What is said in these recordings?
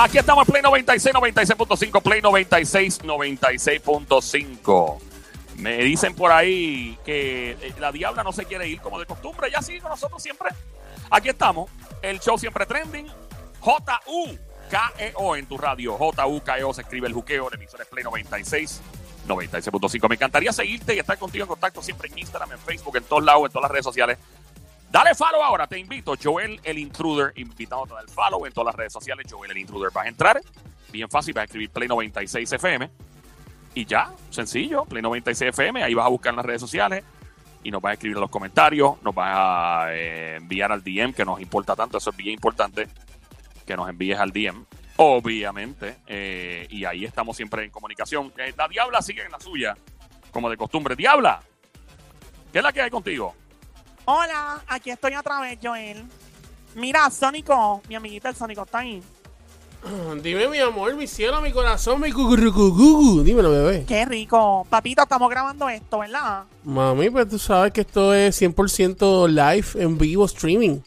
Aquí estamos Play 96, 96.5, Play 96, 96.5. Me dicen por ahí que eh, la diabla no se quiere ir como de costumbre. Ya sigue nosotros siempre. Aquí estamos. El show siempre trending. J-U-K-E-O en tu radio. J-U-K-E-O se escribe el juqueo. El emisor es Play 96, 96.5. Me encantaría seguirte y estar contigo en contacto siempre en Instagram, en Facebook, en todos lados, en todas las redes sociales. Dale follow ahora, te invito. Joel el Intruder, invitándote a dar follow en todas las redes sociales. Joel el Intruder. Vas a entrar, bien fácil, vas a escribir Play 96 FM. Y ya, sencillo, Play 96 FM. Ahí vas a buscar en las redes sociales y nos vas a escribir en los comentarios. Nos vas a eh, enviar al DM, que nos importa tanto. Eso es bien importante que nos envíes al DM, obviamente. eh, y ahí estamos siempre en comunicación. La Diabla sigue en la suya, como de costumbre. Diabla, ¿qué es la que hay contigo? Hola, aquí estoy otra vez, Joel. Mira, Sónico, mi amiguita el Sónico está ahí. Dime, mi amor, mi cielo, mi corazón, mi cucurucucucu. Dímelo, bebé. Qué rico. Papito, estamos grabando esto, ¿verdad? Mami, pues tú sabes que esto es 100% live, en vivo, streaming.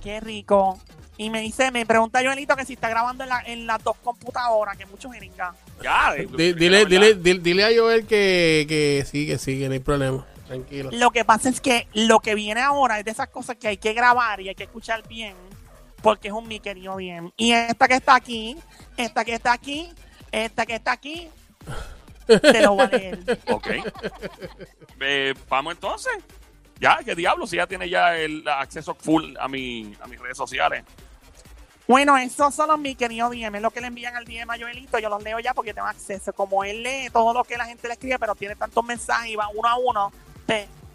Qué rico. Y me dice, me pregunta Joelito que si está grabando en, la- en las dos computadoras, que muchos jeringas. Ya, eh, Di- Dile, dile, dile, dile a Joel que, que sí, que sí, que no hay problema. Tranquilo. Lo que pasa es que lo que viene ahora es de esas cosas que hay que grabar y hay que escuchar bien, porque es un mi querido bien. Y esta que está aquí, esta que está aquí, esta que está aquí, te lo voy a leer. Ok. Eh, vamos entonces. Ya, qué diablo, si ya tiene ya el acceso full a, mi, a mis redes sociales. Bueno, esos son los mi querido DM, es lo que le envían al DM a Joelito, yo los leo ya porque tengo acceso. Como él lee todo lo que la gente le escribe, pero tiene tantos mensajes y va uno a uno,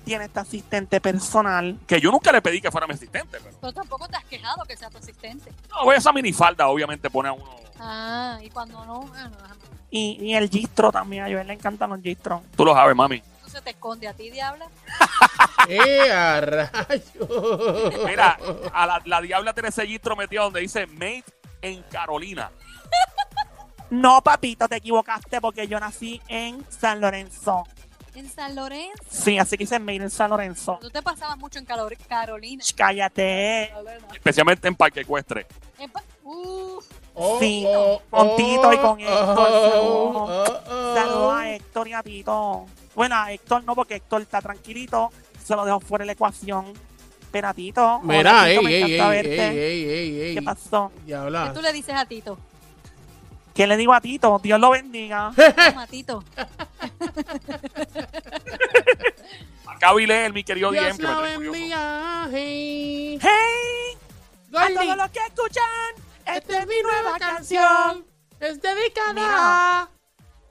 tiene este asistente personal. Que yo nunca le pedí que fuera mi asistente, pero. Pero tampoco te has quejado que sea tu asistente. No, esa minifalda obviamente pone a uno. Ah, y cuando no, ah, no. Y, y el gistro también, a Joel le encantan los gistros. Tú lo sabes, mami. Tú se te esconde a ti, diabla. ¡Eh, a rayo! Mira, a la, la diabla tiene ese gistro metido donde dice Made en Carolina. No, papito, te equivocaste porque yo nací en San Lorenzo. En San Lorenzo. Sí, así que hice Made en San Lorenzo. Tú te pasabas mucho en Calor- Carolina. Ch, Cállate. Especialmente en Parque Ecuestre. En pa- Uh, Oh, Sí, oh, con oh, Tito y con Héctor, oh, saludos. oh, oh. Saludos a Héctor y a Tito. Bueno, a Héctor no, porque Héctor está tranquilito. Se lo dejo fuera de la ecuación. Pero a Tito. Mira, hola, ey, me ey, ey, encanta ey, verte. ey, ey, ey. ¿Qué pasó? ¿Qué tú le dices a Tito? ¿Qué le digo a Tito? Dios lo bendiga. Toma, Tito. Acá vi leer mi querido Dios DM que bendiga. Hey. ¡Hey! A todos los que escuchan, esta esta es mi nueva canción. Es dedicada Mira. a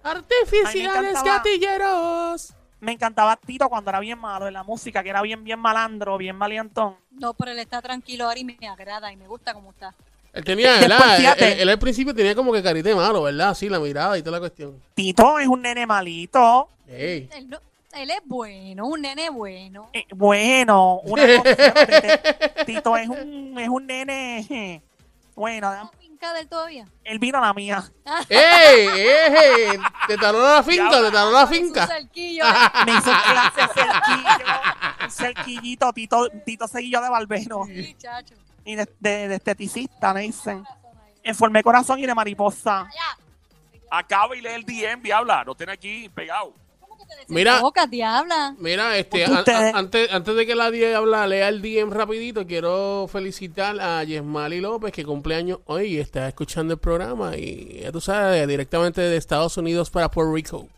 artificiales encantaba. gatilleros. Me encantaba Tito cuando era bien malo en la música, que era bien, bien malandro, bien malientón. No, pero él está tranquilo ahora y me agrada y me gusta cómo está. Él tenía, Después. Él, fíjate. él- él al principio tenía como que carita de malo, ¿verdad? Sí, la mirada y toda la cuestión. Tito es un nene malito. Él, no- él es bueno, un nene bueno. Eh, bueno, una Tito es un, es un nene. eh, Bueno, ¿No pinca del todavía? él vino a la mía. ¡Ey! ¡Ey! ¿Te taló la finca? ¿Te taló la finca? cerquillo. Me hizo clase de cerquillo, un cerquillito, Tito, Tito seguillo de barbero Sí, chacho. Y de, de- de esteticista, me dicen. En forma de corazón y de mariposa. Acá vi leer el DM, diabla. Lo tiene aquí pegado. ¿Cómo que te Mira. diabla? Mira, este, an- antes, antes de que la diabla lea el DM rapidito, quiero felicitar a Yesmali López, que cumpleaños hoy y está escuchando el programa. Y ya tú sabes, directamente de Estados Unidos para Puerto Rico.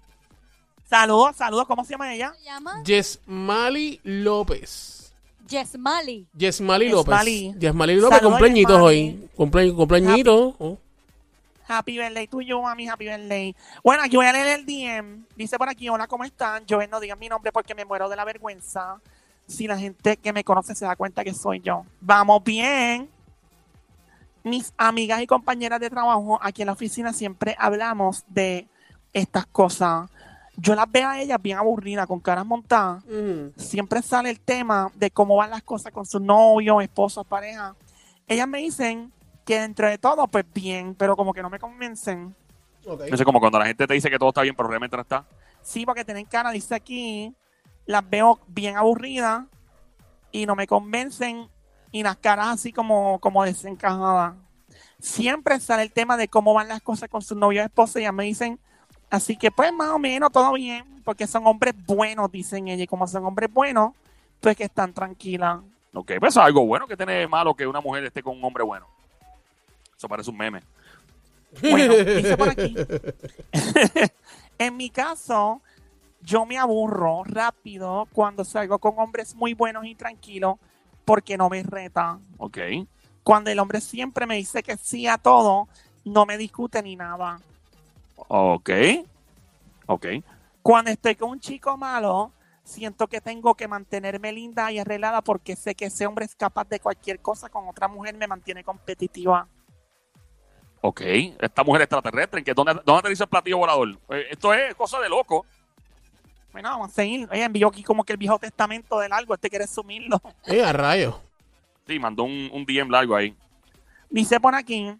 Saludos, saludos, ¿cómo se llama ella? ¿Se llama? Yesmali López. Yesmali. Yesmali López. Yesmali. Yesmali López, Saludos, cumpleañitos Yesmali. hoy. Cumple, cumpleañitos. Oh. Happy birthday tuyo, mami, happy birthday. Bueno, aquí voy a leer el DM. Dice por aquí, hola, ¿cómo están? Yo no digan mi nombre porque me muero de la vergüenza. Si la gente que me conoce se da cuenta que soy yo. Vamos bien. Mis amigas y compañeras de trabajo aquí en la oficina siempre hablamos de estas cosas. Yo las veo a ellas bien aburridas, con caras montadas. Mm. Siempre sale el tema de cómo van las cosas con sus novios, esposos, pareja. Ellas me dicen que dentro de todo, pues bien, pero como que no me convencen. Ok. No sé, como cuando la gente te dice que todo está bien, pero realmente no está. Sí, porque tienen cara, dice aquí, las veo bien aburridas y no me convencen y las caras así como, como desencajadas. siempre sale el tema de cómo van las cosas con sus novios esposos y ya me dicen, así que pues más o menos todo bien, porque son hombres buenos, dicen ella, y como son hombres buenos, pues que están tranquilas. Ok, pues eso es algo bueno que tiene malo que una mujer esté con un hombre bueno. Eso parece un meme. Bueno, dice por aquí. en mi caso, yo me aburro rápido cuando salgo con hombres muy buenos y tranquilos porque no me reta. Ok. Cuando el hombre siempre me dice que sí a todo, no me discute ni nada. Ok. Ok. Cuando estoy con un chico malo, siento que tengo que mantenerme linda y arreglada porque sé que ese hombre es capaz de cualquier cosa con otra mujer, me mantiene competitiva. Ok. Esta mujer extraterrestre, ¿en qué- ¿dónde, ¿dónde te dice el platillo volador? Eh, esto es cosa de loco. Bueno, vamos a seguir. Ella envió aquí como que el viejo testamento del algo, este quiere sumirlo. Eh, a rayo. Sí, mandó un, un DM largo ahí. Dice por aquí,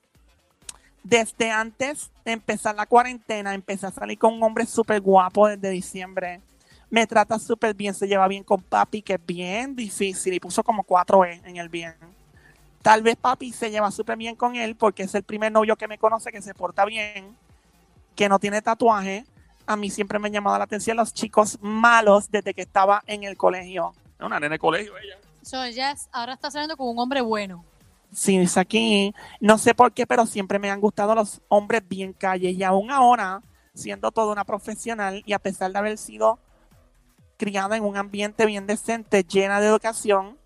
desde antes de empezar la cuarentena, empecé a salir con un hombre súper guapo desde diciembre. Me trata súper bien, se lleva bien con papi, que es bien difícil, y puso como cuatro E en el bien. Tal vez papi se lleva súper bien con él porque es el primer novio que me conoce que se porta bien, que no tiene tatuaje. A mí siempre me han llamado la atención los chicos malos desde que estaba en el colegio. Es una nena de colegio ella. So, ella ahora está saliendo con un hombre bueno. Sí, dice aquí, no sé por qué, pero siempre me han gustado los hombres bien calle y aún ahora, siendo toda una profesional y a pesar de haber sido criada en un ambiente bien decente, llena de educación,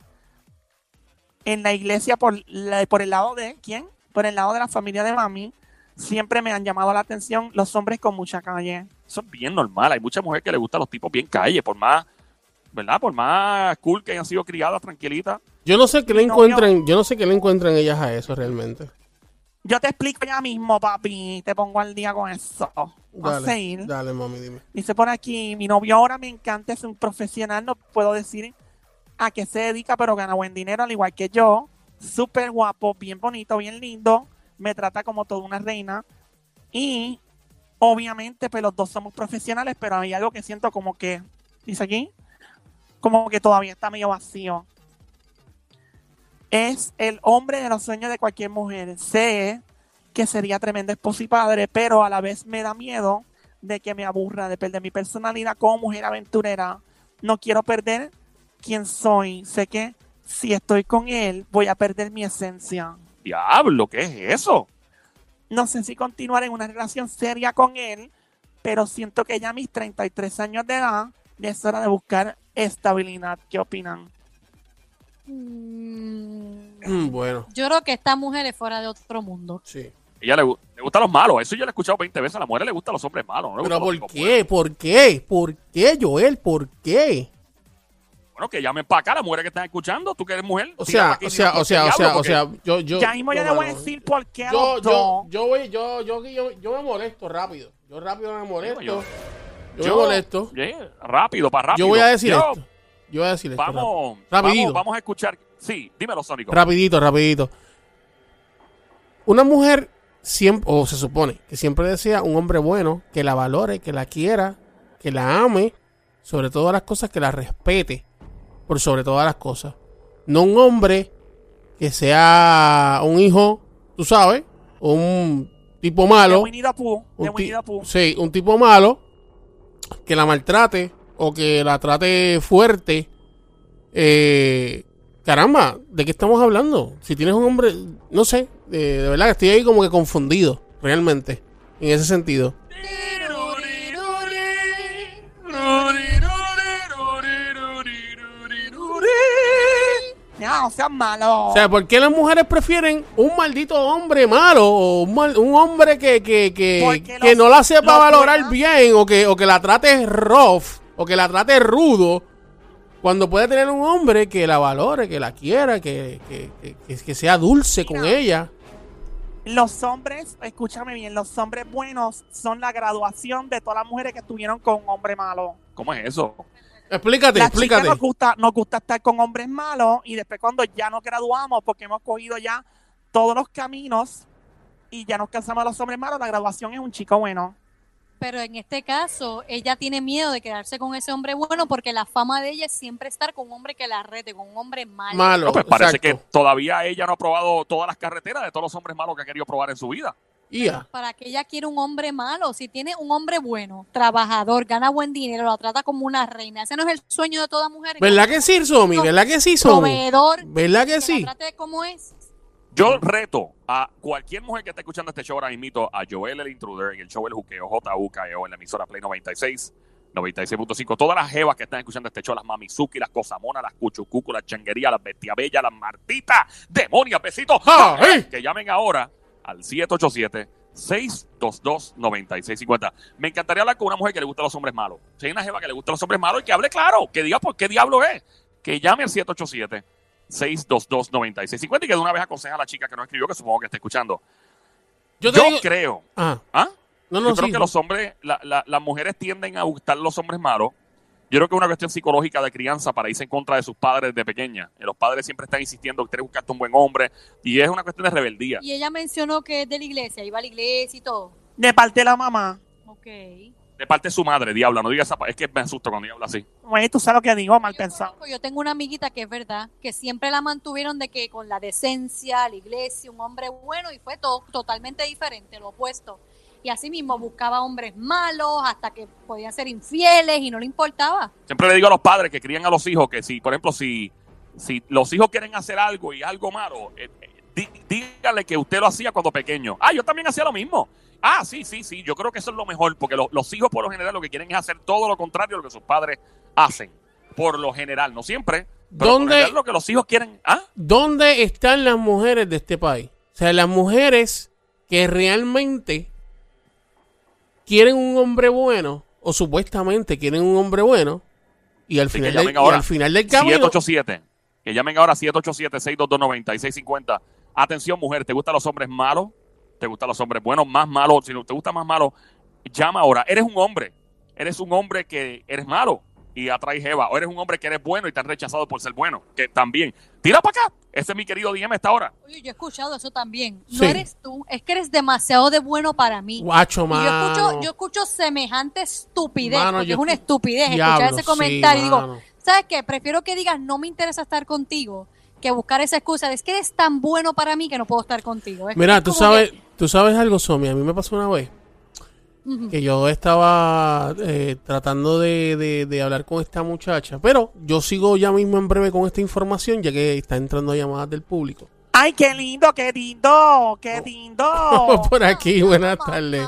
en la iglesia por, la- por el lado de, ¿quién? Por el lado de la familia de mami, siempre me han llamado la atención los hombres con mucha calle. Eso es bien normal. Hay muchas mujeres que les gustan los tipos bien calle, por más, ¿verdad? Por más cool que hayan sido criadas, tranquilitas. Yo no sé qué le encuentran, yo no sé qué le encuentran ellas a eso realmente. Yo te explico ya mismo, papi, te pongo al día con eso. Vamos a Dale, dale, mami, dime. Dice por aquí, mi novio ahora me encanta, es un profesional, no puedo decir a qué se dedica, pero gana buen dinero, al igual que yo. Súper guapo, bien bonito, bien lindo. Me trata como toda una reina. Y obviamente, pues los dos somos profesionales, pero hay algo que siento como que, dice aquí, como que todavía está medio vacío. Es el hombre de los sueños de cualquier mujer. Sé que sería tremendo esposo y padre, pero a la vez me da miedo de que me aburra, de perder mi personalidad como mujer aventurera. No quiero perder quién soy. Sé que si estoy con él, voy a perder mi esencia. Diablo, ¿qué es eso? No sé si continuar en una relación seria con él, pero siento que ya a mis 33 años de edad ya es hora de buscar estabilidad. ¿Qué opinan? Mm, bueno, yo creo que esta mujer es fuera de otro mundo. sí. Ella le, le gustan los malos. Eso yo lo he escuchado 20 veces. A la mujer le gustan los hombres malos. no le Pero ¿por qué? ¿Por qué? ¿Por qué, Joel? ¿Por qué? Bueno, que llamen para acá las mujeres que están escuchando. Tú que eres mujer. O sea, o sea, o sea, o sea, o sea, yo, yo. ya mismo yo le voy a decir por qué Yo, yo, yo, yo, yo me molesto rápido. Yo rápido me molesto. Yo- Yo, molesto. Yeah, rápido, para rápido. Yo voy a decir Yo- esto. Yo voy a decir esto. Vamos, Rapidito. vamos, vamos a escuchar. Sí, dímelo, Sónico. Rapidito, rapidito. Una mujer siempre, o se supone que siempre desea un hombre bueno, que la valore, que la quiera, que la ame, sobre todas las cosas, que la respete, por sobre todas las cosas. No un hombre que sea un hijo, tú sabes, un tipo malo. De un ti- sí, un tipo malo que la maltrate o que la trate fuerte. Eh, caramba, ¿de qué estamos hablando? Si tienes un hombre, no sé, eh, de verdad estoy ahí como que confundido, realmente, en ese sentido. No seas malo. O sea, ¿por qué las mujeres prefieren un maldito hombre malo o un, mal- un hombre que, que, que, que los- no la sepa valorar buenas- bien o que, o que la trate rough o que la trate rudo? Cuando puede tener un hombre que la valore, que la quiera, que, que, que- que- que sea dulce con ella. Los hombres, escúchame bien, los hombres buenos son la graduación de todas las mujeres que estuvieron con un hombre malo. ¿Cómo es eso? Explícate, Las explícate. nos gusta, nos gusta estar con hombres malos y después cuando ya nos graduamos, porque hemos cogido ya todos los caminos y ya nos cansamos de los hombres malos, la graduación es un chico bueno. Pero en este caso, ella tiene miedo de quedarse con ese hombre bueno porque la fama de ella es siempre estar con un hombre que la rete, con un hombre malo. Malo. No, pues parece exacto. que todavía ella no ha probado todas las carreteras de todos los hombres malos que ha querido probar en su vida. ¿Para que ella quiere un hombre malo? Si tiene un hombre bueno, trabajador, gana buen dinero, la trata como una reina. Ese no es el sueño de toda mujer. ¿Verdad que sí, Somi? ¿Verdad que sí, Somi? Proveedor. ¿Verdad que Que sí? la trate como es. Yo reto a cualquier mujer que esté escuchando este show ahora mismo, a Joel el Intruder en el show El Juqueo, JUKEO, en la emisora Play 96, 96.5. Todas las jevas que están escuchando este show, las Mamizuki, las Cosamonas, las Cuchucucu, las Changuerías, las Bestia Bella, las Martitas, demonias, besitos. ¡Ah, eh! Que llamen ahora al 787-622-9650. Me encantaría hablar con una mujer que le gusta los hombres malos. Si hay una jeva que le gusta los hombres malos y que hable claro, que diga por qué diablo es. Que llame al 787 622-9650 y que de una vez aconseja a la chica que no escribió, que supongo que está escuchando. Yo Yo, te digo... creo, Ah, ¿ah? no, no, Yo creo que los hombres, la- la- las mujeres tienden a gustar los hombres malos. Yo creo que es una cuestión psicológica de crianza para irse en contra de sus padres de pequeña. Eh, Los padres siempre están insistiendo que tienes que buscarte un buen hombre y es una cuestión de rebeldía. Y ella mencionó que es de la iglesia, iba a la iglesia y todo. De parte de la mamá. Ok. De parte de su madre, diabla, no digas esa Es que me asusto cuando ella habla así. Güey, tú sabes lo que digo, mal Yo, pensado. conozco, yo tengo una amiguita que es verdad, que siempre la mantuvieron de que con la decencia, la iglesia, un hombre bueno y fue todo totalmente diferente, lo opuesto. Y así mismo buscaba hombres malos hasta que podían ser infieles y no le importaba. Siempre le digo a los padres que crían a los hijos que si, por ejemplo, si, si los hijos quieren hacer algo y algo malo, eh, eh, dí- dígale que usted lo hacía cuando pequeño. Ah, yo también hacía lo mismo. Ah, sí, sí, sí. Yo creo que eso es lo mejor, porque lo- los hijos por lo general lo que quieren es hacer todo lo contrario a lo que sus padres hacen. Por lo general, no siempre. Pero por lo ¿Dónde- lo que los hijos quieren. Ah, ¿Dónde están las mujeres de este país? O sea, las mujeres que realmente quieren un hombre bueno, o supuestamente quieren un hombre bueno, y al, final, que del, llamen y ahora. al final del camino... 787. Que llamen ahora 787-622-9650. Atención, mujer, ¿te gustan los hombres malos? ¿Te gustan los hombres buenos? Más malos. Si no te gusta más malo, llama ahora. Eres un hombre. Eres un hombre que eres malo y atrae jeva. O eres un hombre que eres bueno y te han rechazado por ser bueno. Que también. Tira para acá. Ese es mi querido DM a esta hora. Oye, yo he escuchado eso también. Sí. No eres tú, es que eres demasiado de bueno para mí. Guacho, Y yo mano. escucho, yo escucho semejante estupidez, Mano, porque yo es una estupidez Diablo, escuchar ese sí, comentario y digo, mano. ¿sabes qué? Prefiero que digas no me interesa estar contigo que buscar esa excusa de es que eres tan bueno para mí que no puedo estar contigo. Es- Mira, tú sabes, que- tú sabes algo, Somi. A mí me pasó una vez Que yo estaba eh, tratando de, de- de hablar con esta muchacha, pero yo sigo ya mismo en breve con esta información, ya que está entrando llamadas del público. Ay, qué lindo, qué lindo, qué lindo. Por aquí, buenas tardes.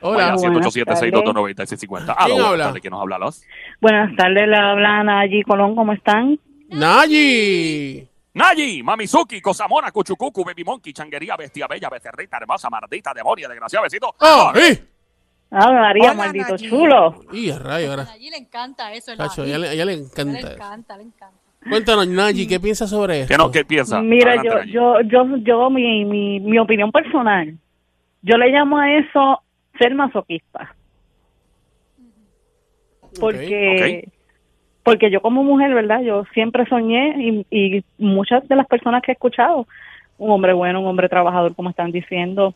Hola. Vaya, Buenas 787-622-9650. Ah, ¿Quién habla? tardes, ¿quién nos habla? Los? Buenas tardes, le habla Nayi Colón, ¿cómo están? Nayi. Nayi, Mamizuki, Cosamona, Cuchucucu, Baby Monkey, Changuería, Bestia Bella, Becerrita, Hermosa, Mardita, Demonia, Desgraciado, Besito. ¡Ah! ¡eh! Ah, María, Hola, maldito Nayi. chulo. Y a rayo, A ahora. Nayi le encanta eso. el Chacho, ají. a ella, le- a ella le A encanta le eso. encanta, le encanta. Cuéntanos, Nayi, ¿qué piensas sobre esto? ¿Qué, no, ¿Qué piensa? Mira, Adelante, yo, Nayi. yo, yo, yo, mi, mi, mi opinión personal, yo le llamo a eso ser masoquista. Porque, porque yo como mujer, ¿verdad? Yo siempre soñé y, y muchas de las personas que he escuchado, un hombre bueno, un hombre trabajador, como están diciendo,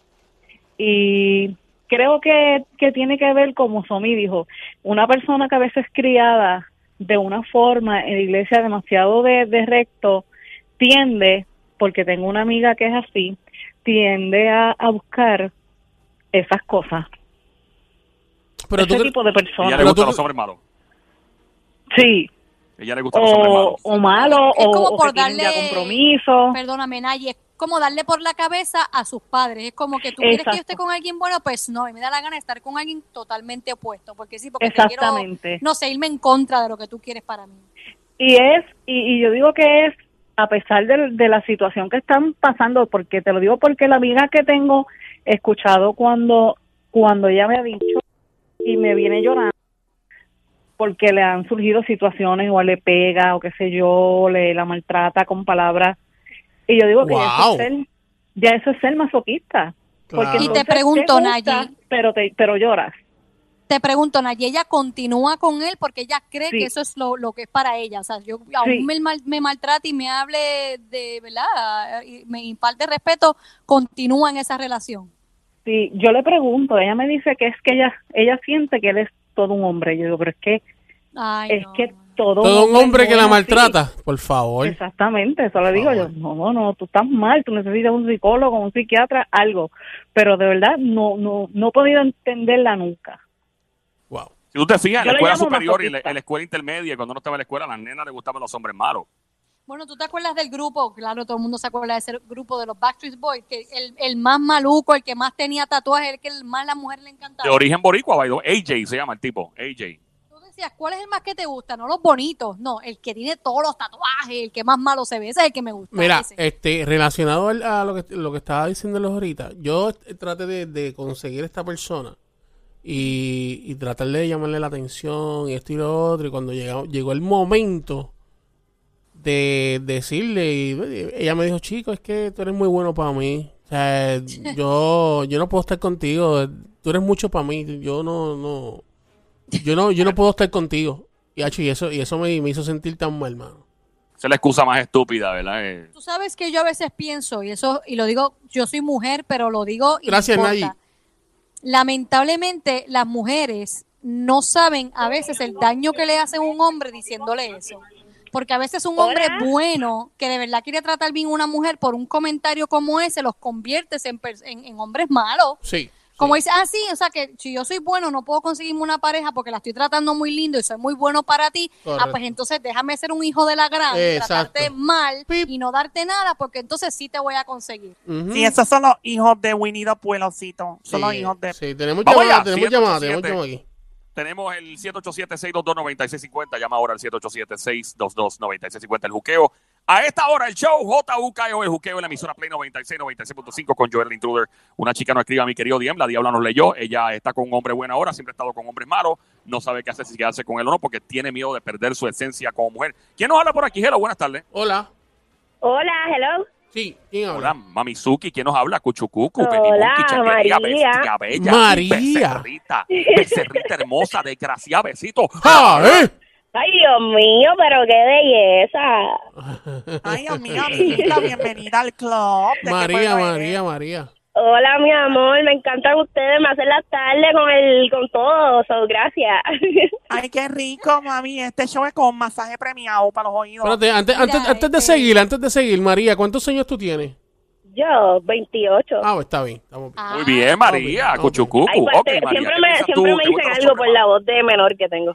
y creo que, que tiene que ver, como Somi dijo, una persona que a veces es criada de una forma en la iglesia demasiado de, de recto, tiende, porque tengo una amiga que es así, tiende a, a buscar esas cosas, Pero ese tipo de Ella le personas. Gustan los hombres malos. Sí, Ella le gustan los hombres o, malos. o malo, Es o, como o por que tienen ya darle- compromiso. Perdóname, Nayi, es como darle por la cabeza a sus padres. Es como que tú quieres que yo esté con alguien bueno, pues no, y me da la gana de estar con alguien totalmente opuesto. Porque sí, porque te quiero, no sé, irme en contra de lo que tú quieres para mí. Y es, y, y yo digo que es, a pesar de, de la situación que están pasando, porque te lo digo porque la amiga que tengo, he escuchado cuando, cuando ella me ha dicho y me viene llorando, porque le han surgido situaciones o le pega o qué sé yo, le la maltrata con palabras. Y yo digo que ya, eso es ser, ya eso es ser masoquista. Porque Claro. Y te pregunto, gusta, Nayi. Pero, te, pero lloras. Te pregunto, Nayi, ella continúa con él porque ella cree Sí. que eso es lo, lo que es para ella. O sea, yo aún Sí. me, mal- me maltrata y me hable de, ¿verdad? Y me imparte respeto, continúa en esa relación. Sí, yo le pregunto, ella me dice que es que ella ella siente que él es todo un hombre. Yo digo, pero es que Ay, es no, que no. Todo, Todo un hombre que la así. maltrata, por favor. Exactamente, eso le digo Por yo. No, no, no, tú estás mal, tú necesitas un psicólogo, un psiquiatra, algo. Pero de verdad no no no he podido entenderla nunca. Wow. Si tú te fijas, en Yo la escuela superior y en la, la escuela intermedia, cuando uno estaba en la escuela, a las nenas les gustaban los hombres malos. Bueno, ¿tú te acuerdas del grupo? Claro, todo el mundo se acuerda de ese grupo de los Backstreet Boys, que el, el más maluco, el que más tenía tatuajes, el que más la mujer le encantaba. De origen boricua, by the way. AJ se llama el tipo, AJ. Decías, ¿cuál es el más que te gusta? No los bonitos, no, el que tiene todos los tatuajes, el que más malo se ve, ese es el que me gusta. Mira, ese. este, relacionado a lo que, lo que estaba diciéndoles ahorita, yo traté de, de conseguir esta persona y, y tratar de llamarle la atención y esto y lo otro. Y cuando llegó, llegó el momento de decirle, y ella me dijo, chico, es que tú eres muy bueno para mí. O sea, yo, yo no puedo estar contigo. Tú eres mucho para mí. Yo no, no, yo no, yo no puedo estar contigo. Y, y eso, y eso me, me hizo sentir tan mal, mano. Esa es la excusa más estúpida, ¿verdad? Eh, Tú sabes que yo a veces pienso, y eso, y lo digo, yo soy mujer, pero lo digo y Gracias, importa. Nayi. Lamentablemente, las mujeres no saben a veces el daño que le hacen a un hombre diciéndole eso. Porque a veces un hombre Hola. bueno que de verdad quiere tratar bien a una mujer por un comentario como ese, los conviertes en, en hombres malos. Sí. Como dice, ah, sí, o sea que si yo soy bueno, no puedo conseguirme una pareja porque la estoy tratando muy lindo y soy muy bueno para ti. Ah, pues entonces déjame ser un hijo de la gran, Exacto. tratarte mal Pip. y no darte nada porque entonces sí te voy a conseguir. Ujú. Sí, esos son los hijos de Winnie the Pooh, Son Sí, los hijos de... Sí, tenemos llamada, tenemos llamada, tenemos 787. llamada aquí. Tenemos el 787-622-9650. Llama ahora al 787-622-9650. El juqueo. A esta hora, el show JUKEO, el juqueo en la emisora Play 96, 96.5 con Joel Intruder. Una chica nos escribe a mi querido Diem. La Diabla nos leyó. Ella está con un hombre bueno ahora. Siempre ha estado con hombres malos. No sabe qué hacer si quedarse con él o no porque tiene miedo de perder su esencia como mujer. ¿Quién nos habla por aquí? Hello, buenas tardes. Hola. Hola, hello. Sí, ¿quién Hola, habla? Mamizuki. ¿Quién nos habla? Cuchucucu, Hola, María. bestia bella. María. Becerrita. Becerrita hermosa, desgraciada, besito. ¡Ah, eh! Ay, Dios mío, pero qué belleza. Ay, Dios mío, amiguita, bienvenida al club. ¿De qué María? María, María. Hola, mi amor, me encantan ustedes, me hacen la tarde con el, con todo, so, gracias. Ay, qué rico, mami. Este show es con masaje premiado para los oídos. Espérate, antes, Mira, antes, antes de este- seguir, antes de seguir, María, ¿cuántos años tú tienes? Yo, 28. Ah, pues está bien, estamos bien. Ah, Muy bien, María, ok. Cuchucucu. Ay, pues, Ok, te- María, siempre ¿qué me, siempre tú? me ¿Te dicen algo por la voz de menor que tengo.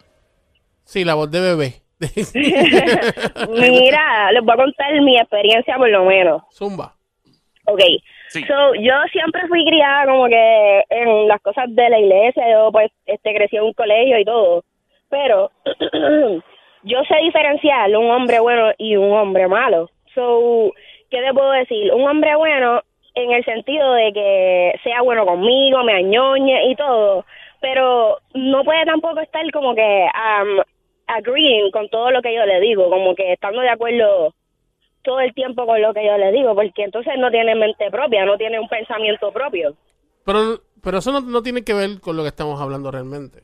Sí, la voz de bebé. Mira, les voy a contar mi experiencia por lo menos. Zumba. Ok. Sí. So, yo siempre fui criada como que en las cosas de la iglesia, yo pues este crecí en un colegio y todo. Pero yo sé diferenciar un hombre bueno y un hombre malo. So, ¿qué te puedo decir? Un hombre bueno en el sentido de que sea bueno conmigo, me añoñe y todo, pero no puede tampoco estar como que um, agreeing con todo lo que yo le digo, como que estando de acuerdo todo el tiempo con lo que yo le digo, porque entonces no tiene mente propia, no tiene un pensamiento propio. Pero, pero eso no, no tiene que ver con lo que estamos hablando realmente.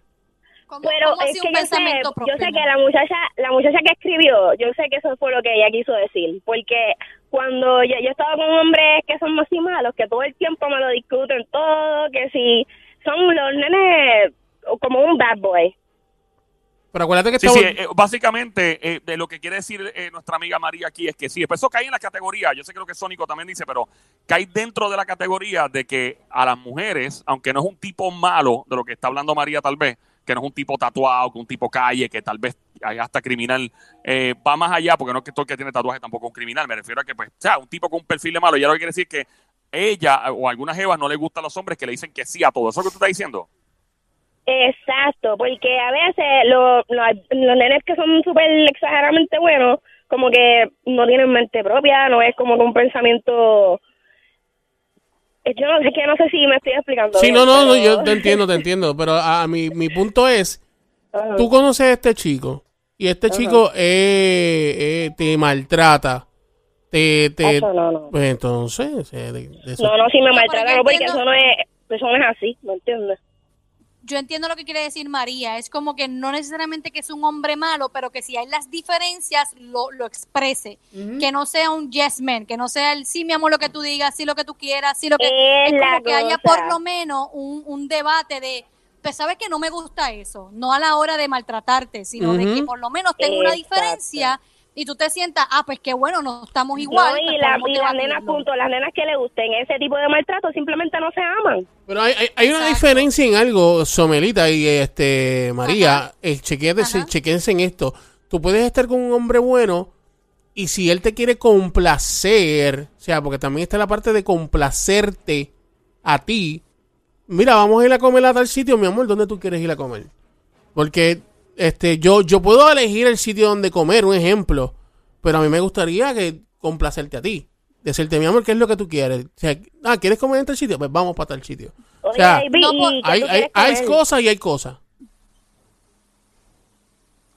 ¿Cómo- Pero cómo es que yo sé, yo sé que la muchacha, la muchacha que escribió, yo sé que eso fue lo que ella quiso decir, porque cuando yo, yo estaba con hombres que son así malos, que todo el tiempo me lo discuten todo, que si son los nenes como un bad boy. Pero acuérdate que Sí, sí, eh, básicamente eh, de lo que quiere decir eh, nuestra amiga María aquí es que sí, después eso cae en la categoría, yo sé que lo que Sónico también dice, pero cae dentro de la categoría de que a las mujeres, aunque no es un tipo malo de lo que está hablando María tal vez, que no es un tipo tatuado, que un tipo calle, que tal vez hasta criminal, eh, va más allá, porque no es que todo el que tiene tatuaje tampoco es un criminal, me refiero a que, pues, o sea, un tipo con un perfil de malo, ya lo que quiere decir que ella o algunas jevas no le gustan los hombres que le dicen que sí a todo. ¿Eso es lo que tú estás diciendo? Exacto, porque a veces los, los, los nenes que son súper exageradamente buenos, como que no tienen mente propia, no es como que un pensamiento... Yo no sé, que no sé si me estoy explicando. Sí, bien, no, no, no, yo te entiendo, te entiendo. Pero a, a mi, mi punto es, Ajá. tú conoces a este chico y este chico eh, eh, te maltrata. Te, te, Eso no, no. Pues entonces, eh, de- de eso- No, no, si me yo no, porque eso no es, eso no es así, ¿me entiendes? Yo entiendo lo que quiere decir María. Es como que no necesariamente que es un hombre malo, pero que si hay las diferencias, lo, lo exprese. Que no sea un yes man, que no sea el sí, mi amor, lo que tú digas, sí, lo que tú quieras, sí, lo que. Es Es, como que haya por lo menos un, un debate de. Pues sabes que no me gusta eso, no a la hora de maltratarte, sino de que por lo menos tenga una Exacto. diferencia y tú te sientas, ah, pues qué bueno, no estamos igual. No, y, pues la- y las nenas, punto, las nenas que le gusten ese tipo de maltrato simplemente no se aman. Pero hay, hay, hay una diferencia en algo, Somelita y este María. Eh, chequéense en esto. Tú puedes estar con un hombre bueno y si él te quiere complacer, o sea, porque también está la parte de complacerte a ti. Mira, vamos a ir a comer a tal sitio, mi amor, ¿dónde tú quieres ir a comer? Porque este yo yo puedo elegir el sitio donde comer, un ejemplo, pero a mí me gustaría que complacerte a ti. Decirte, mi amor, ¿qué es lo que tú quieres? O sea, ah, ¿quieres comer en tal sitio? Pues vamos para tal sitio. O sea, baby, no, ¿y por- qué hay, hay, hay cosas y hay cosas.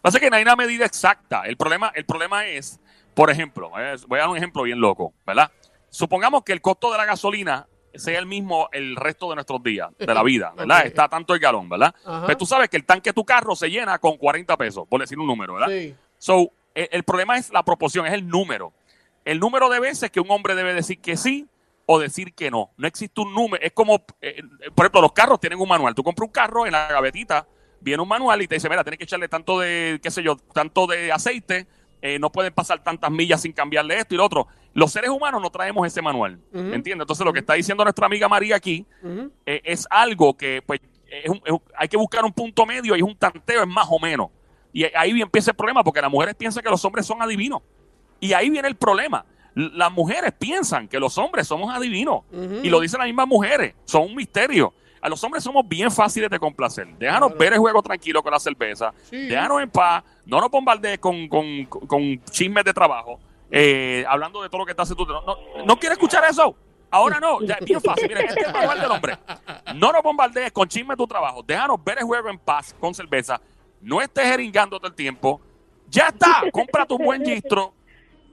Pasa que no hay una medida exacta. El problema, el problema es, por ejemplo, eh, voy a dar un ejemplo bien loco, ¿verdad? Supongamos que el costo de la gasolina sea el mismo el resto de nuestros días, de la vida, ¿verdad? Está tanto el galón, ¿verdad? Ajá. Pero tú sabes que el tanque de tu carro se llena con 40 pesos, por decir un número, ¿verdad? Sí. So, el, el problema es la proporción, es el número. El número de veces que un hombre debe decir que sí o decir que no. No existe un número. Es como, eh, eh, por ejemplo, los carros tienen un manual. Tú compras un carro, en la gavetita viene un manual y te dice, mira, tienes que echarle tanto de, qué sé yo, tanto de aceite, eh, no pueden pasar tantas millas sin cambiarle esto y lo otro. Los seres humanos no traemos ese manual, Ujú. ¿entiendes? Entonces, lo que está diciendo nuestra amiga María aquí eh, es algo que pues es un- es hay que buscar un punto medio y es un tanteo, es más o menos. Y ahí empieza el problema porque las mujeres piensan que los hombres son adivinos. Y ahí viene el problema. Las mujeres piensan que los hombres somos adivinos. Y lo dicen las mismas mujeres. Son un misterio. A los hombres somos bien fáciles de complacer. Déjanos Claro. ver el juego tranquilo con la cerveza. Sí. Déjanos en paz. No nos bombardees con, con, con chismes de trabajo. eh, hablando de todo lo que está haciendo. No, no, no quiere escuchar eso. Ahora no. Ya, es bien fácil. Mira, este es el manual del hombre. No nos bombardees con chismes de tu trabajo. Déjanos ver el juego en paz con cerveza. No estés jeringando todo el tiempo. Ya está. Cómprate un buen gistro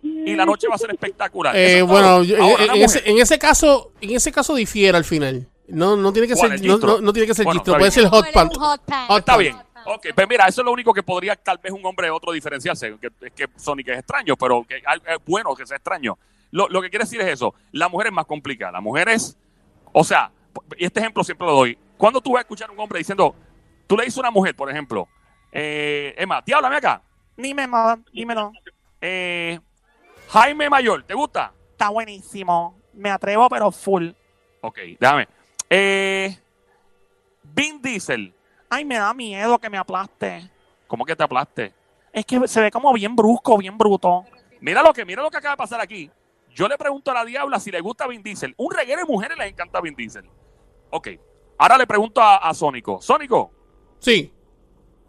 y la noche va a ser espectacular. Eh, bueno, yo- Ahora, en, ese, en ese caso, en ese caso difiere al final. No, no tiene que ¿Cuál, ser, no, no- no tiene que ser Bueno, gistro, puede bien. ser hot pant. hot pant. Hot Está pant. bien. Ok, pues mira, eso es lo único que podría tal vez un hombre otro diferenciarse. Que, es que Sonic es extraño, pero que es bueno que sea extraño. Lo, lo que quiere decir es eso. La mujer es más complicada. La mujer es, o sea, y este ejemplo siempre lo doy. Cuando tú vas a escuchar a un hombre diciendo, tú le dices a una mujer, por ejemplo, eh, Emma, tía, háblame acá. Dime, ma, dímelo. Eh, Jaime Mayor, ¿te gusta? Está buenísimo. Me atrevo, pero full. Ok, déjame. Eh, Vin Diesel, Ay, me da miedo que me aplaste. ¿cómo que te aplaste? Es que se ve como bien brusco, bien bruto. Mira lo que, mira lo que acaba de pasar aquí. Yo le pregunto a la diabla si le gusta Vin Diesel. Un reguero de mujeres les encanta Vin Diesel. Ok. Ahora le pregunto a, a Sónico. Sónico, Sí,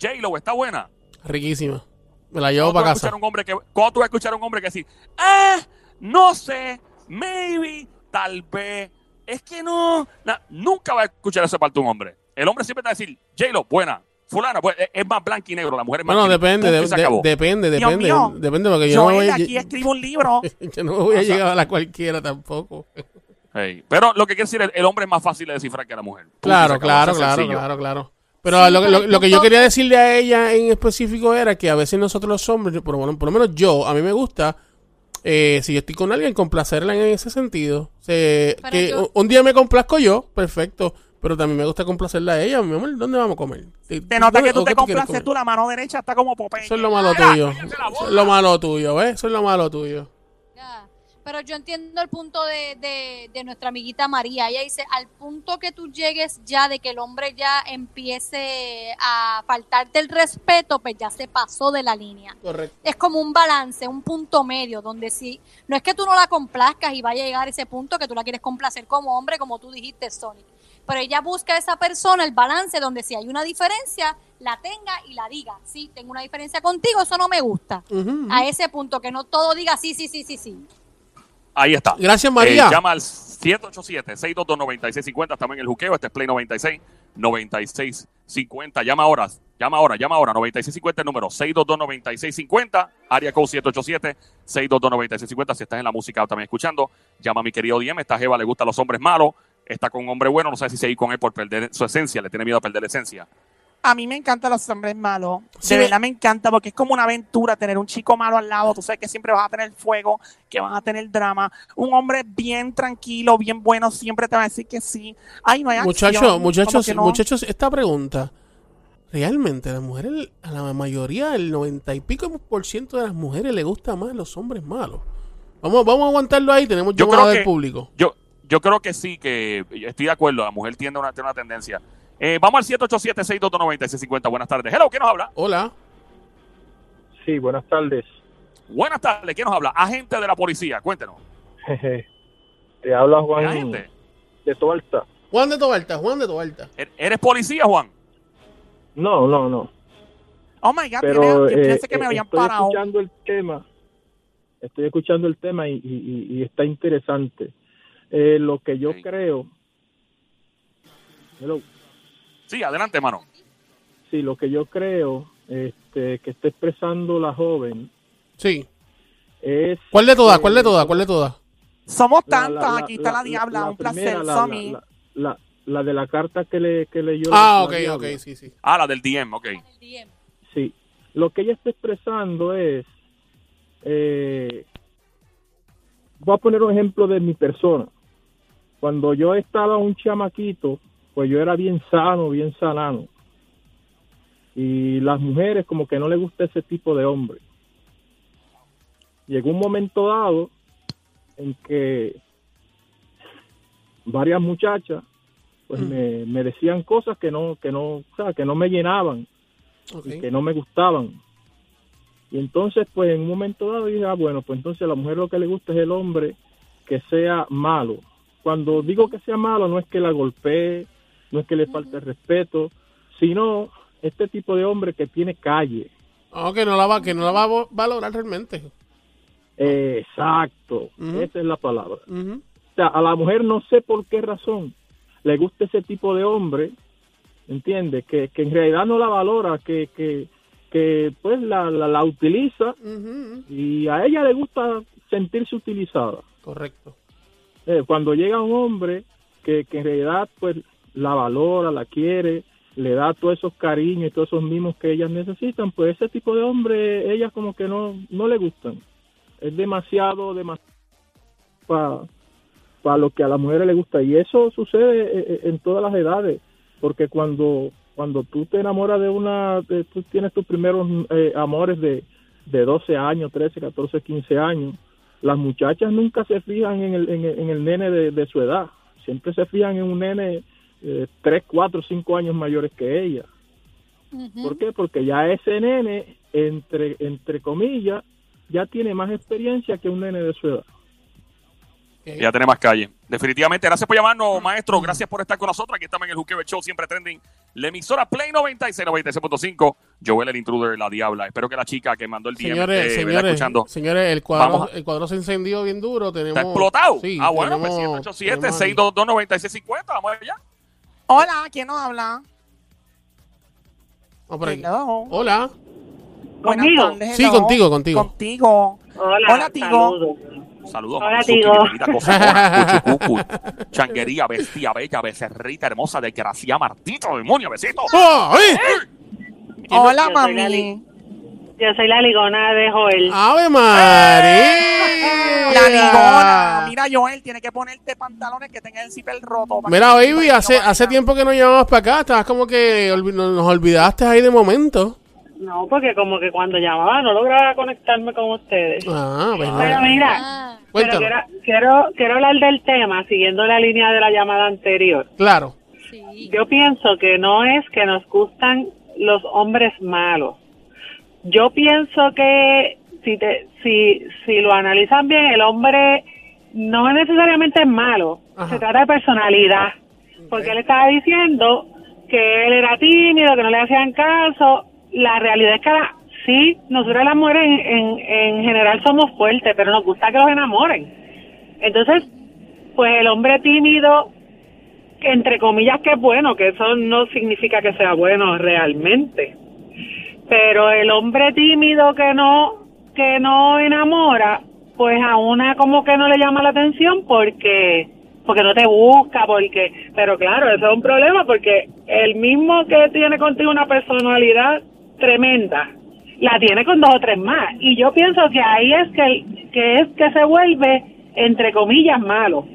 J-Lo está buena. riquísima. Me la llevo ¿Cuándo tú vas para casa. un hombre que, ¿Cuándo tú vas a escuchar a un hombre que decir, ah, no sé, maybe, tal vez, es que no, na- nunca va a escuchar esa parte de un hombre. El hombre siempre te va a decir, J-Lo, buena, fulana, pues, es, más blanco y negro, la mujer es más Bueno, depende, de- de- depende, Dios depende. mío. Depende porque yo Yo no voy, de aquí escribo un libro. yo no voy a O sea- llegar a la cualquiera tampoco. Hey, Pero lo que quiere decir, el, el hombre es más fácil de descifrar que la mujer. Claro, claro, Eso es claro, sencillo. claro, claro. Pero Sí, lo, lo- lo que yo quería decirle a ella en específico era que a veces nosotros los hombres, por lo menos, por lo menos yo, a mí me gusta, eh, si yo estoy con alguien, complacerla en ese sentido. O sea, Pero que yo- un- un día me complazco yo, perfecto, pero también me gusta complacerla a ella. Mi amor, ¿dónde vamos a comer? Te nota que ¿O tú te complaces tú, la mano derecha está como Popeye. Eso es lo malo tuyo. Eso es lo malo tuyo, ¿ves? Eso es lo malo tuyo. Ya. Pero yo entiendo el punto de, de, de nuestra amiguita María. Ella dice, al punto que tú llegues ya de que el hombre ya empiece a faltarte el respeto, pues ya se pasó de la línea. Correcto. Es como un balance, un punto medio, donde si no es que tú no la complazcas y vaya a llegar ese punto que tú la quieres complacer como hombre, como tú dijiste, Sonic. Pero ella busca a esa persona el balance donde si hay una diferencia, la tenga y la diga. Sí, tengo una diferencia contigo, eso no me gusta. A ese punto, que no todo diga sí, sí, sí, sí, sí. Ahí está. Gracias, María. Eh, llama al 787-622-9650. Estamos en el juqueo. Este es Play 96. 9650. Llama ahora. Llama ahora. Llama ahora. 9650 el número. 622-9650. Área code 787-622-9650. Si estás en la música también escuchando, llama a mi querido Diem. Esta Jeva le gusta a los hombres malos. está con un hombre bueno, no sabe si seguir con él por perder su esencia, le tiene miedo a perder la esencia. A mí me encantan los hombres malos. Sí, de me- verdad me encanta porque es como una aventura tener un chico malo al lado. Tú sabes que siempre vas a tener fuego, que vas a tener drama. Un hombre bien tranquilo, bien bueno, siempre te va a decir que sí. Ay, no hay acción, Muchachos, no. muchachos, esta pregunta. Realmente, a las mujeres, a la mayoría, el noventa y pico por ciento de las mujeres le gusta más los hombres malos. Vamos, vamos a aguantarlo ahí, tenemos Yo creo del que- público. Yo, yo creo que sí, que estoy de acuerdo, la mujer tiende a una, tiene una tendencia. Eh, vamos al 787-622-9650. Buenas tardes. Hello, ¿quién nos habla? Hola. Sí, buenas tardes. Buenas tardes, ¿quién nos habla? Agente de la policía, cuéntenos. Jeje. Te habla Juan Agente, de Toalta. Juan de Tobalta, Juan de Tobalta. ¿er- ¿eres policía, Juan? No, no, no. Oh my God, Pero eh, que me eh, habían estoy parado. escuchando el tema. Estoy escuchando el tema y, y- y- y está interesante. Eh, lo que yo creo. Hello. Sí, adelante, hermano. Sí, lo que yo creo este, que está expresando la joven Sí. es. ¿Cuál de todas? ¿Cuál de todas? ¿Cuál de todas? Somos tantas, la- aquí está la, diabla, la un placer, primera, Somi. la- la- la- la de la carta que, le, que leyó. Ah, la ok, diabla. ok, sí, sí. Ah, la del DM, ok. Sí, lo que ella está expresando es, eh, voy a poner un ejemplo de mi persona. Cuando yo estaba un chamaquito, pues yo era bien sano, bien sanano. Y las mujeres como que no les gusta ese tipo de hombre. Llegó un momento dado en que varias muchachas pues Mm. me, me decían cosas que no que no o sea, que no me llenaban y que no me gustaban. Y entonces, pues en un momento dado dije, ah, bueno, pues entonces a la mujer lo que le gusta es el hombre que sea malo. Cuando digo que sea malo, no es que la golpee, no es que le falte respeto, sino este tipo de hombre que tiene calle. Ah, que no la va, que no la va a valorar realmente. Exacto, esa es la palabra. O sea, a la mujer no sé por qué razón le gusta ese tipo de hombre, ¿entiendes? Que, que en realidad no la valora, que, que, que pues la, la, la utiliza y a ella le gusta sentirse utilizada. Correcto. Eh, cuando llega un hombre que, que en realidad pues la valora, la quiere, le da todos esos cariños y todos esos mimos que ellas necesitan, pues ese tipo de hombre ellas como que no, no le gustan. Es demasiado, demasiado para lo que a las mujeres le gusta. Y eso sucede eh, eh, en todas las edades, porque cuando, cuando tú te enamoras de una, de- tú tienes tus primeros eh, amores de, de 12 años, 13, 14, 15 años, las muchachas nunca se fijan en el, en el, en el nene de, de su edad, siempre se fijan en un nene eh, 3, 4, 5 años mayores que ella. ¿Por qué? Porque ya ese nene, entre, entre comillas, ya tiene más experiencia que un nene de su edad. Ya tiene más calle. Definitivamente, gracias por llamarnos, maestro. Gracias por estar con nosotros. Aquí estamos en el Juqueo Show, siempre trending. La emisora Play 96, 96.5. Joel, el intruder, la diabla. Espero que la chica que mandó el DM Señores, señores, escuchando. señores, el cuadro, a- el cuadro se encendió bien duro. Tenemos, ¿Está explotado? Sí, ah, bueno, tenemos- pues 787 tenemos ahí. 622 9650 Vamos allá. Hola, ¿quién nos habla? Vamos por. Hello. Hola. Buenas ¿Conmigo? tardes, Sí, hello. contigo, contigo. Contigo. Hola, Hola, Tigo. saludos. Saludos. Hola, Tigo. cuchucucu, changuería, bestia, bella, becerrita, hermosa, desgracia, martito, demonio, besito. ¡Oh, eh! Hola, Yo soy la mami. Yo soy la ligona de Joel. ¡Ave María! La ligona. Mira, Joel, tiene que ponerte pantalones que tengan el zipper roto. para Mira, que- baby, para que hace, no vaya. hace tiempo que no llamabas para acá. Estabas como que olvi- nos nos olvidaste ahí de momento. No, porque como que cuando llamaba no lograba conectarme con ustedes. Ah, pues Pero nada. mira, Ah, pero Cuéntanos. quiero, quiero, quiero hablar del tema siguiendo la línea de la llamada anterior. Claro. sí. Yo pienso que no es que nos gustan los hombres malos. Yo pienso que si te, si, si lo analizan bien, el hombre no es necesariamente malo. Ajá. Se trata de personalidad. Porque él estaba diciendo que él era tímido, que no le hacían caso. La realidad es que la- sí, nosotros las mujeres en, en, en general somos fuertes, pero nos gusta que los enamoren. Entonces, pues el hombre tímido entre comillas que es bueno, que eso no significa que sea bueno realmente. Pero el hombre tímido que no que no enamora, pues a una como que no le llama la atención porque porque no te busca, porque, pero claro, eso es un problema porque el mismo que tiene contigo una personalidad tremenda, la tiene con dos o tres más. Y yo pienso que ahí es que, que es que se vuelve, entre comillas, malo.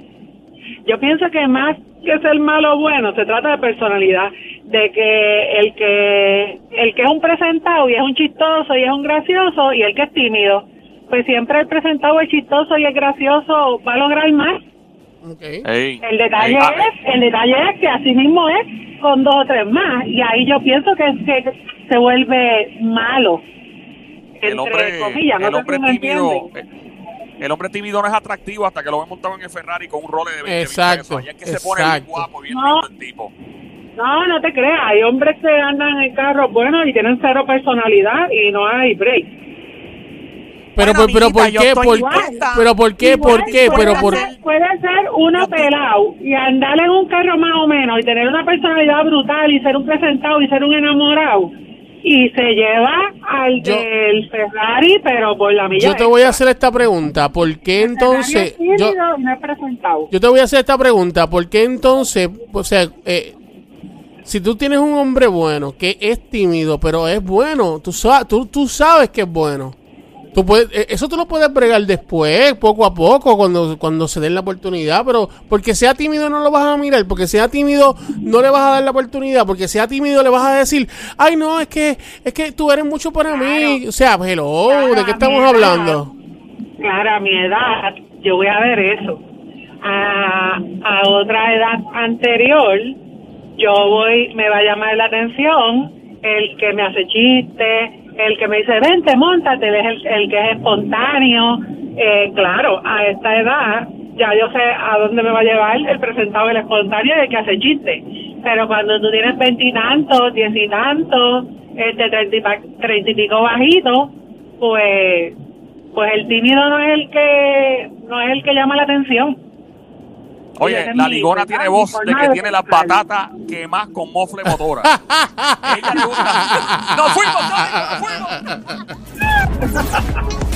Yo pienso que más que ser malo o bueno, se trata de personalidad, de que el que el que es un presentado y es un chistoso y es un gracioso y el que es tímido, pues siempre el presentado, el chistoso y el gracioso va a lograr más. Okay. El detalle ah, es, el detalle es que así mismo es con dos o tres más y ahí yo pienso que, que se vuelve malo. el Entre hombre, comillas, el hombre tímido, el hombre tímido no es atractivo hasta que lo ven montado en el Ferrari con un role de 20 mil Exacto, pesos. Ahí es que se pone bien exacto. guapo, bien No. lindo el tipo. No, no te creas, hay hombres que andan en carros buenos y tienen cero personalidad y no hay break. Pero, Bueno, por- pero ¿por amiguita, qué? estoy ¿Por qué? Pero ¿por qué? ¿Por Igual qué? puede Pero por ser- Puede ser uno pelado y andar en un carro más o menos y tener una personalidad brutal y ser un presentado y ser un enamorado y se lleva al Yo- del Ferrari pero por la milla yo te voy a hacer esta pregunta, ¿por qué entonces yo no te voy a hacer esta pregunta, ¿por qué entonces, o sea, eh, si tú tienes un hombre bueno que es tímido, pero es bueno, tú tú, tú sabes que es bueno. Tú puedes, eh, eso tú lo puedes bregar después, poco a poco, cuando, cuando se den la oportunidad, pero porque sea tímido no lo vas a mirar, porque sea tímido no le vas a dar la oportunidad, porque sea tímido le vas a decir, ay no, es que, es que tú eres mucho para mí. O sea, hello, Claro, ¿de qué estamos hablando? Claro, a mi edad, yo voy a ver eso. A, a otra edad anterior, yo voy, me va a llamar la atención el que me hace chiste, el que me dice, vente, montate, es el, el que es espontáneo. Eh, claro, a esta edad ya yo sé a dónde me va a llevar el presentado, el espontáneo y el que hace chiste. Pero cuando tú tienes veintitantos, diez y tantos, este, treinta y pico bajito, pues pues el tímido no es el que no es el que llama la atención. Oye, la ligona verdad, tiene voz de que tiene las patatas quemadas con mofle motora. ¡Nos fuimos! ¡Nos fuimos!